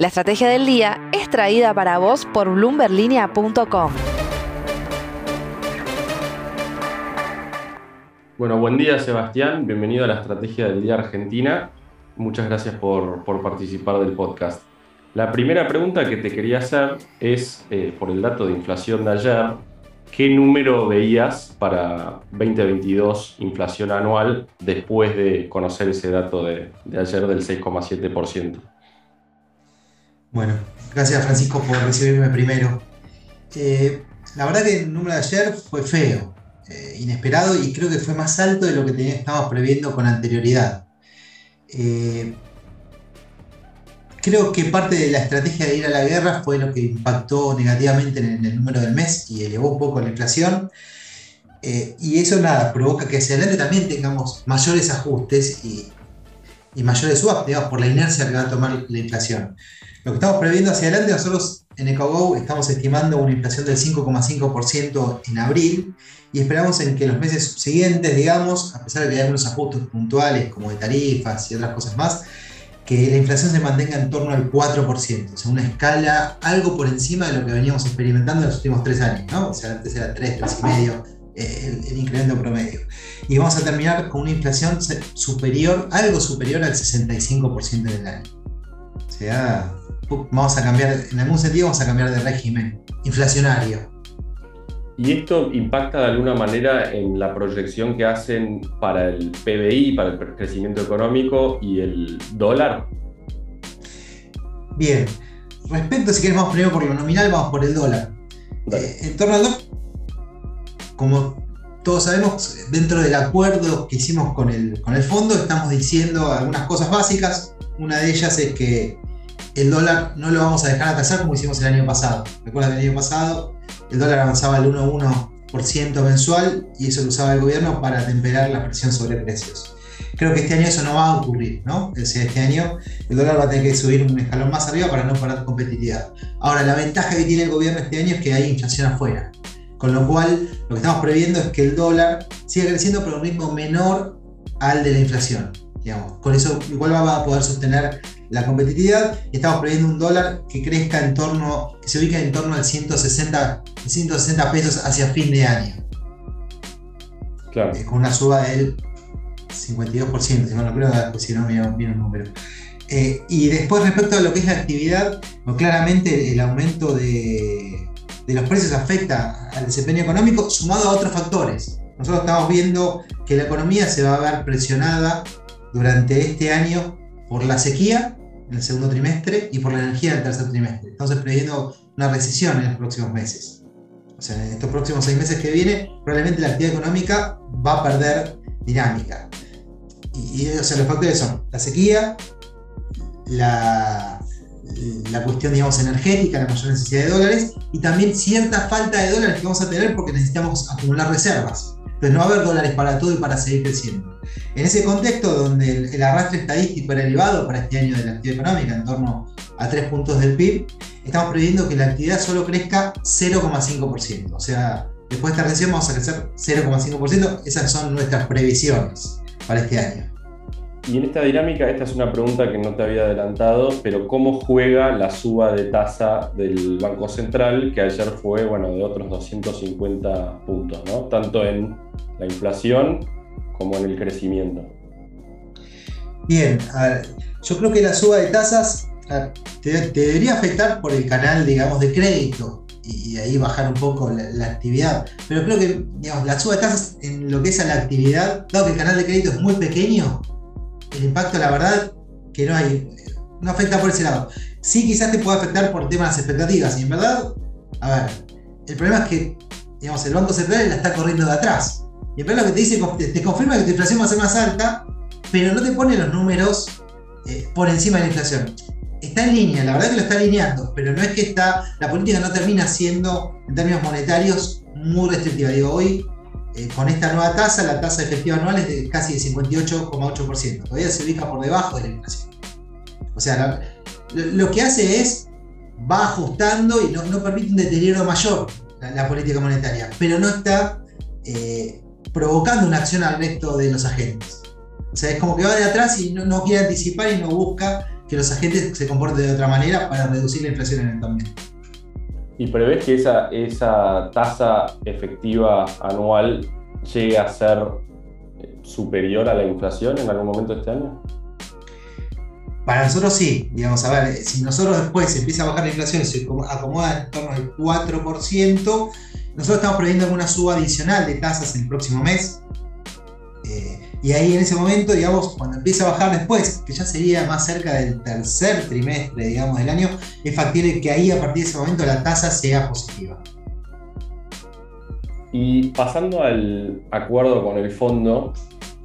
La estrategia del día es traída para vos por bloomberlinia.com. Bueno, buen día Sebastián, bienvenido a la estrategia del día Argentina. Muchas gracias por, participar del podcast. La primera pregunta que te quería hacer es, eh, por el dato de inflación de ayer, ¿qué número veías para 2022 inflación anual después de conocer ese dato de, de ayer del 6,7%? Bueno, gracias Francisco por recibirme primero. Eh, la verdad que el número de ayer fue feo, eh, inesperado y creo que fue más alto de lo que estábamos previendo con anterioridad. Eh, creo que parte de la estrategia de ir a la guerra fue lo que impactó negativamente en el número del mes y elevó un poco la inflación. y eso nada, provoca que hacia adelante también tengamos mayores ajustes y, y mayores swaps, digamos, por la inercia que va a tomar la inflación. Lo que estamos previendo hacia adelante, nosotros en EcoGo estamos estimando una inflación del 5,5% en abril y esperamos en que los meses siguientes, digamos, a pesar de que hay algunos ajustes puntuales como de tarifas y otras cosas más, que la inflación se mantenga en torno al 4%, o sea, una escala algo por encima de lo que veníamos experimentando en los últimos tres años, ¿no? O sea, antes era 3, 3,5 eh, el, el, incremento promedio. Y vamos a terminar con una inflación superior, algo superior al 65% en el año. O sea, vamos a cambiar, en algún sentido vamos a cambiar de régimen inflacionario. ¿Y esto impacta de alguna manera en la proyección que hacen para el PBI, para el crecimiento económico y el dólar? Bien, respecto, si queremos primero por lo nominal, vamos por el dólar. Eh, en torno al dólar, como todos sabemos, dentro del acuerdo que hicimos con el, con el fondo, estamos diciendo algunas cosas básicas. Una de ellas es que el dólar no lo vamos a dejar atrasar como hicimos el año pasado. Recuerda que el año pasado el dólar avanzaba al 1,1% mensual y eso lo usaba el gobierno para temperar la presión sobre precios. Creo que este año eso no va a ocurrir, ¿no? Es decir, este año el dólar va a tener que subir un escalón más arriba para no parar competitividad. Ahora, la ventaja que tiene el gobierno este año es que hay inflación afuera. Con lo cual, lo que estamos previendo es que el dólar siga creciendo pero a un ritmo menor al de la inflación. Digamos. Con eso igual va a poder sostener la competitividad y estamos previendo un dólar que crezca en torno, que se ubica en torno al 160, 160 pesos hacia fin de año. Claro. Eh, con una suba del 52%, si no lo creo, después si no miro, el número. Eh, y después respecto a lo que es la actividad, pues claramente el aumento de, de los precios afecta al desempeño económico sumado a otros factores. Nosotros estamos viendo que la economía se va a ver presionada durante este año por la sequía en el segundo trimestre y por la energía en el tercer trimestre. Estamos previendo una recesión en los próximos meses. O sea, en estos próximos seis meses que viene, probablemente la actividad económica va a perder dinámica. Y, o sea, los factores son la sequía, la, la cuestión, digamos, energética, la mayor necesidad de dólares, y también cierta falta de dólares que vamos a tener porque necesitamos acumular reservas. Entonces no va a haber dólares para todo y para seguir creciendo. En ese contexto donde el, arrastre estadístico era elevado para este año de la actividad económica, en torno a 3 puntos del PIB, estamos previendo que la actividad solo crezca 0,5%. O sea, después de esta recesión vamos a crecer 0,5%. Esas son nuestras previsiones para este año. Y en esta dinámica, esta es una pregunta que no te había adelantado, pero ¿cómo juega la suba de tasa del Banco Central, que ayer fue bueno, de otros 250 puntos, ¿no? tanto en la inflación como en el crecimiento. Bien, yo creo que la suba de tasas te, debería afectar por el canal, digamos, de crédito y, ahí bajar un poco la, actividad. Pero creo que digamos, la suba de tasas en lo que es a la actividad, dado que el canal de crédito es muy pequeño, el impacto, la verdad, que no hay, no afecta por ese lado. Sí, quizás te pueda afectar por temas de expectativas. Y en verdad, a ver, el problema es que, digamos, el Banco Central la está corriendo de atrás. Y el lo que te dice, te, confirma que tu inflación va a ser más alta, pero no te pone los números eh, por encima de la inflación. Está en línea, la verdad que lo está alineando, pero no es que está, la política no termina siendo, en términos monetarios, muy restrictiva. Digo, hoy, eh, con esta nueva tasa, la tasa efectiva anual es de casi de 58,8%. Todavía se ubica por debajo de la inflación. O sea, lo que hace es, va ajustando y no, permite un deterioro mayor la, política monetaria, pero no está eh, provocando una acción al resto de los agentes. O sea, es como que va de atrás y no, quiere anticipar y no busca que los agentes se comporten de otra manera para reducir la inflación en el también. ¿Y prevés que esa, esa tasa efectiva anual llegue a ser superior a la inflación en algún momento este año? Para nosotros sí, digamos, a ver, si nosotros después empieza a bajar la inflación y se acomoda en torno al 4%, nosotros estamos previendo alguna suba adicional de tasas el próximo mes. Y ahí en ese momento, digamos, cuando empieza a bajar después, que ya sería más cerca del tercer trimestre, digamos, del año, es factible que ahí a partir de ese momento la tasa sea positiva. Y pasando al acuerdo con el fondo,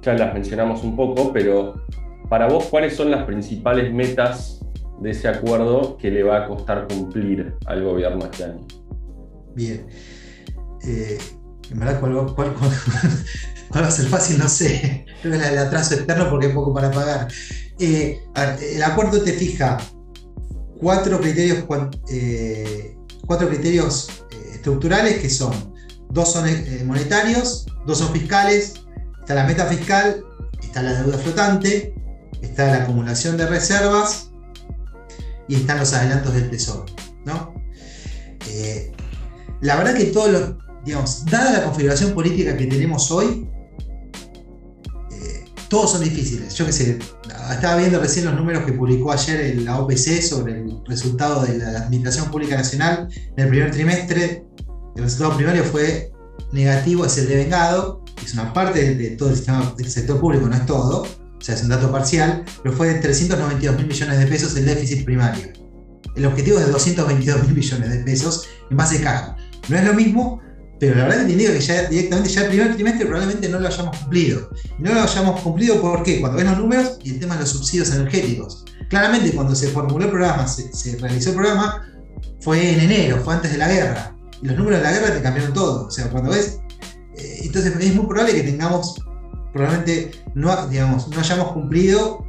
ya las mencionamos un poco, pero para vos, ¿cuáles son las principales metas de ese acuerdo que le va a costar cumplir al gobierno este año? Bien. Eh, en verdad, ¿cuál, va a ser fácil? No sé. Creo el atraso externo porque hay poco para pagar. Eh, el acuerdo te fija cuatro criterios, eh, cuatro criterios estructurales que son dos son monetarios, dos son fiscales, está la meta fiscal, está la deuda flotante, está la acumulación de reservas y están los adelantos del tesoro. ¿no? la verdad que todos los, digamos, dada la configuración política que tenemos hoy, eh, todos son difíciles. Yo qué sé, estaba viendo recién los números que publicó ayer la OPC sobre el resultado de la Administración Pública Nacional en el primer trimestre. El resultado primario fue negativo, es el de vengado, es una parte de, todo el sistema del sector público, no es todo, o sea, es un dato parcial, pero fue de 392 mil millones de pesos el déficit primario. El objetivo es de 222 mil millones de pesos en base de caja. No es lo mismo, pero la verdad que te que ya directamente ya el primer trimestre probablemente no lo hayamos cumplido. No lo hayamos cumplido porque cuando ves los números y el tema de los subsidios energéticos. Claramente cuando se formuló el programa, se, realizó el programa, fue en enero, fue antes de la guerra. Y los números de la guerra te cambiaron todo. O sea, cuando ves... Eh, entonces es muy probable que tengamos, probablemente no, digamos, no hayamos cumplido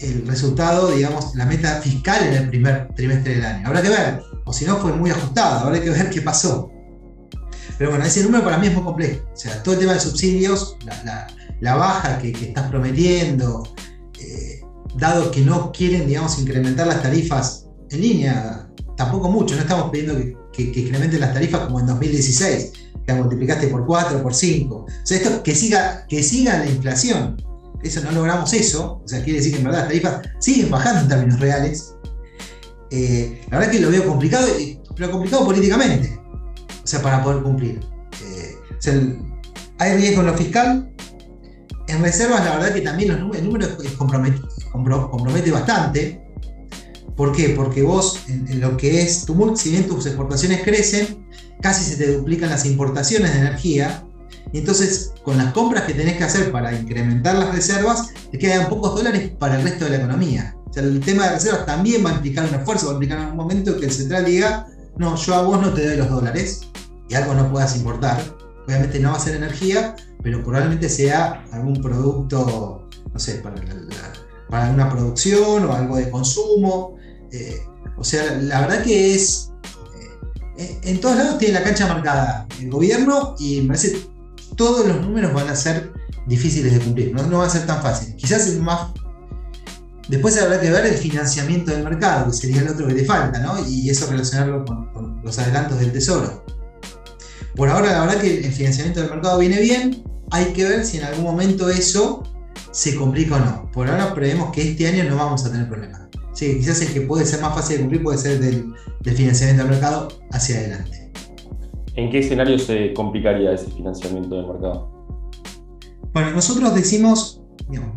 el resultado, digamos, la meta fiscal en el primer trimestre del año. Habrá que ver, o si no fue muy ajustado, habrá que ver qué pasó. Pero bueno, ese número para mí es muy complejo. O sea, todo el tema de subsidios, la, baja que, estás prometiendo, eh, dado que no quieren, digamos, incrementar las tarifas en línea, tampoco mucho, no estamos pidiendo que, incrementen las tarifas como en 2016, que multiplicaste por 4, por 5. O sea, esto que siga, que siga la inflación. Eso no logramos eso, o sea, quiere decir que en verdad las tarifas siguen bajando en términos reales. Eh, la verdad que lo veo complicado, pero complicado políticamente sea, para poder cumplir. Eh, hay riesgo en lo fiscal. En reservas, la verdad que también los el número compromete, bastante. ¿Por qué? Porque vos, en, lo que es tu si bien tus exportaciones crecen, casi se te duplican las importaciones de energía. Y entonces, con las compras que tenés que hacer para incrementar las reservas, te quedan pocos dólares para el resto de la economía. O sea, el tema de reservas también va a implicar un esfuerzo, va a implicar en un momento que el central diga, no, yo a vos no te doy los dólares, y algo no puedas importar. Obviamente no va a ser energía, pero probablemente sea algún producto, no sé, para, una producción o algo de consumo. Eh, o sea, la verdad que es. Eh, en todos lados tiene la cancha marcada el gobierno y me parece todos los números van a ser difíciles de cumplir, no, no va a ser tan fácil. Quizás el más Después habrá que ver el financiamiento del mercado, que sería el otro que te falta, ¿no? Y eso relacionarlo con los adelantos del tesoro. Por ahora, la verdad que el financiamiento del mercado viene bien. Hay que ver si en algún momento eso se complica o no. Por ahora prevemos que este año no vamos a tener problemas. Sí, quizás el que puede ser más fácil de cumplir puede ser del, financiamiento del mercado hacia adelante. ¿En qué escenario se complicaría ese financiamiento del mercado? Bueno, nosotros decimos,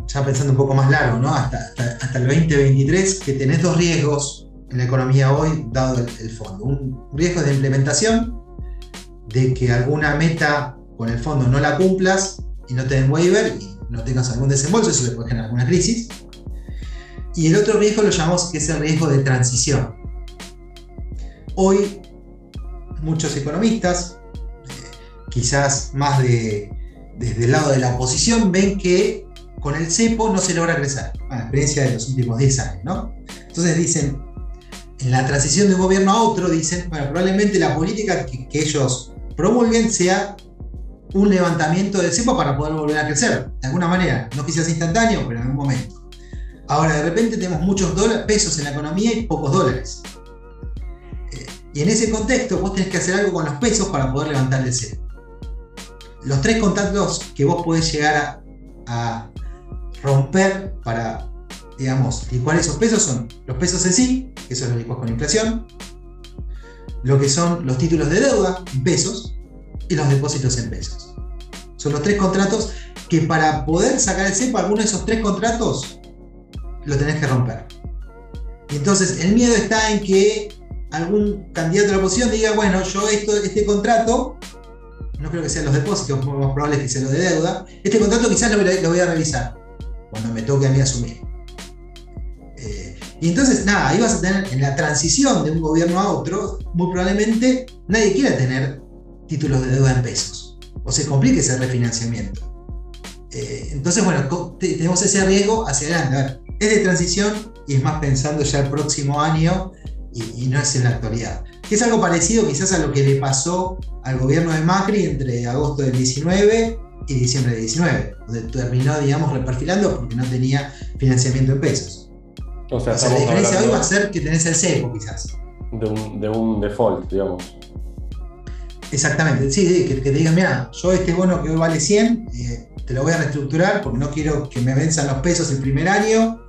ya pensando un poco más largo, ¿no? hasta, hasta, el 2023, que tenés dos riesgos en la economía hoy, dado el, el fondo. Un riesgo de implementación de que alguna meta con el fondo no la cumplas y no te den waiver y no tengas algún desembolso, eso le puede generar alguna crisis. Y el otro riesgo lo llamamos que es el riesgo de transición. Hoy muchos economistas, eh, quizás más de, desde el lado de la oposición, ven que con el cepo no se logra crecer, a la experiencia de los últimos 10 años. ¿no? Entonces dicen, en la transición de un gobierno a otro, dicen, bueno, probablemente la política que ellos promulguen sea un levantamiento del cepo para poder volver a crecer, de alguna manera. No quizás instantáneo, pero en algún momento. Ahora, de repente tenemos muchos pesos en la economía y pocos dólares. Eh, y en ese contexto, vos tenés que hacer algo con los pesos para poder levantar el cero. Los tres contactos que vos podés llegar a, romper para, digamos, licuar esos pesos son los pesos en sí, que eso lo licuas con inflación, lo que son los títulos de deuda en pesos y los depósitos en pesos. Son los tres contratos que para poder sacar el cepo, alguno de esos tres contratos lo tenés que romper. Y entonces el miedo está en que algún candidato a la oposición diga, bueno, yo esto, este contrato, no creo que sean los depósitos, más probable que sea lo de deuda, este contrato quizás lo, lo voy a revisar cuando me toque a mí asumir. Y entonces, nada, ahí vas a tener en la transición de un gobierno a otro, muy probablemente nadie quiera tener títulos de deuda en pesos, o se complique ese refinanciamiento. Eh, entonces, bueno, tenemos ese riesgo hacia adelante. es de transición y es más pensando ya el próximo año y, no es en la actualidad. Que es algo parecido quizás a lo que le pasó al gobierno de Macri entre agosto del 19 y diciembre del 19, donde terminó, digamos, reperfilando porque no tenía financiamiento en pesos. O sea, la diferencia hoy va a ser que tenés el cepo, quizás. De un, de un default, digamos. Exactamente, sí, que, te digan, mira, yo este bono que hoy vale 100, eh, te lo voy a reestructurar porque no quiero que me venzan los pesos el primer año,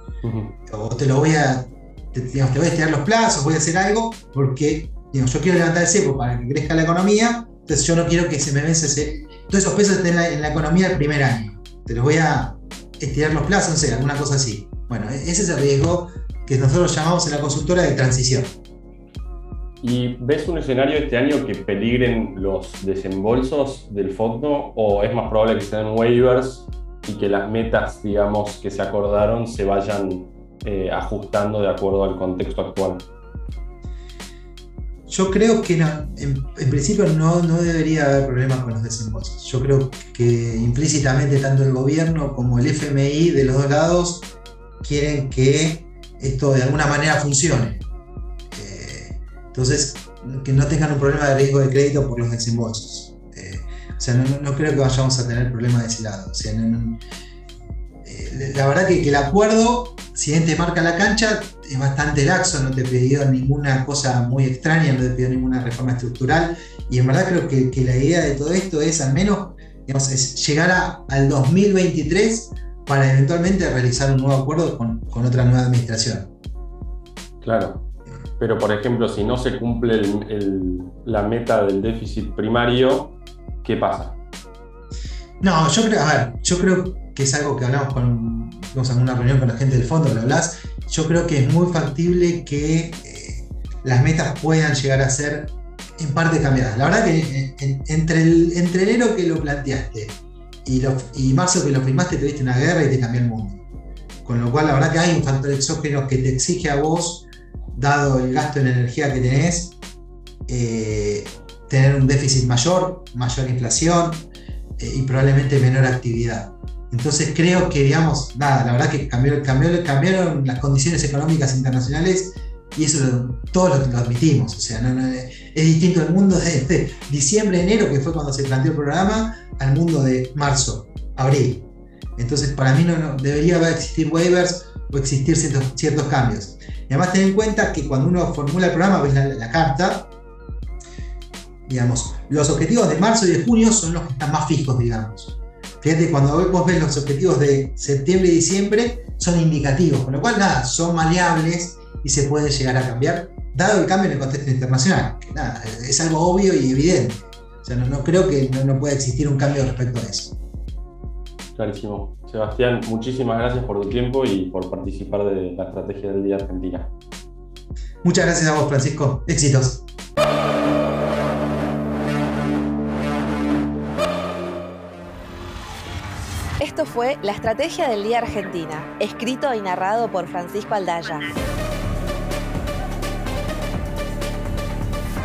o te lo voy a, te, voy a estirar los plazos, voy a hacer algo, porque yo quiero levantar el cepo para que crezca la economía, entonces yo no quiero que se me vence ese, todos esos pesos estén en la, economía el primer año, te los voy a estirar los plazos, no sé, alguna cosa así. Bueno, e-, ese es el riesgo que nosotros llamamos en la consultora de transición. ¿Y ves un escenario este año que peligren los desembolsos del fondo o es más probable que sean waivers y que las metas, digamos, que se acordaron se vayan eh, ajustando de acuerdo al contexto actual? Yo creo que en, principio no, no, debería haber problemas con los desembolsos. Yo creo que implícitamente tanto el gobierno como el FMI de los dos lados quieren que esto de alguna manera funcione. Entonces, que no tengan un problema de riesgo de crédito por los desembolsos. Eh, o sea, no, creo que vayamos a tener problemas de ese lado. O sea, eh, la verdad que, el acuerdo, si bien te marca la cancha, es bastante laxo, no te pidió ninguna cosa muy extraña, no te pidió ninguna reforma estructural. Y en verdad creo que, la idea de todo esto es al menos llegar al 2023 para eventualmente realizar un nuevo acuerdo con, con otra nueva administración. Claro, pero por ejemplo, si no se cumple la meta del déficit primario, ¿qué pasa? No, yo creo, a ver, yo creo que es algo que hablamos con, en una reunión con la gente del fondo, lo hablas, yo creo que es muy factible que eh, las metas puedan llegar a ser en parte cambiadas. La verdad que eh, entre, el, entre enero que lo planteaste y, y marzo que lo firmaste, te viste una guerra y te cambió el mundo. Con lo cual, la verdad que hay un factor exógeno que te exige a vos dado el gasto en energía que tenés, eh, tener un déficit mayor, mayor inflación eh, y probablemente menor actividad. Entonces creo que, digamos, nada, la verdad que cambió, cambiaron las condiciones económicas internacionales y eso todos lo, admitimos. O sea, es distinto el mundo de, diciembre, enero, que fue cuando se planteó el programa, al mundo de marzo, abril. Entonces, para mí no, debería existir waivers o existir ciertos, ciertos cambios. Y además ten en cuenta que cuando uno formula el programa, ves la, carta, digamos, los objetivos de marzo y de junio son los que están más fijos, digamos. Fíjate, cuando vos ves los objetivos de septiembre y diciembre, son indicativos, con lo cual, nada, son maleables y se puede llegar a cambiar, dado el cambio en el contexto internacional. nada, es algo obvio y evidente. O sea, no, creo que no, no pueda existir un cambio respecto a eso. Clarísimo. Sebastián, muchísimas gracias por tu tiempo y por participar de la estrategia del Día Argentina. Muchas gracias a vos, Francisco. Éxitos. Esto fue La Estrategia del Día Argentina, escrito y narrado por Francisco Aldaya.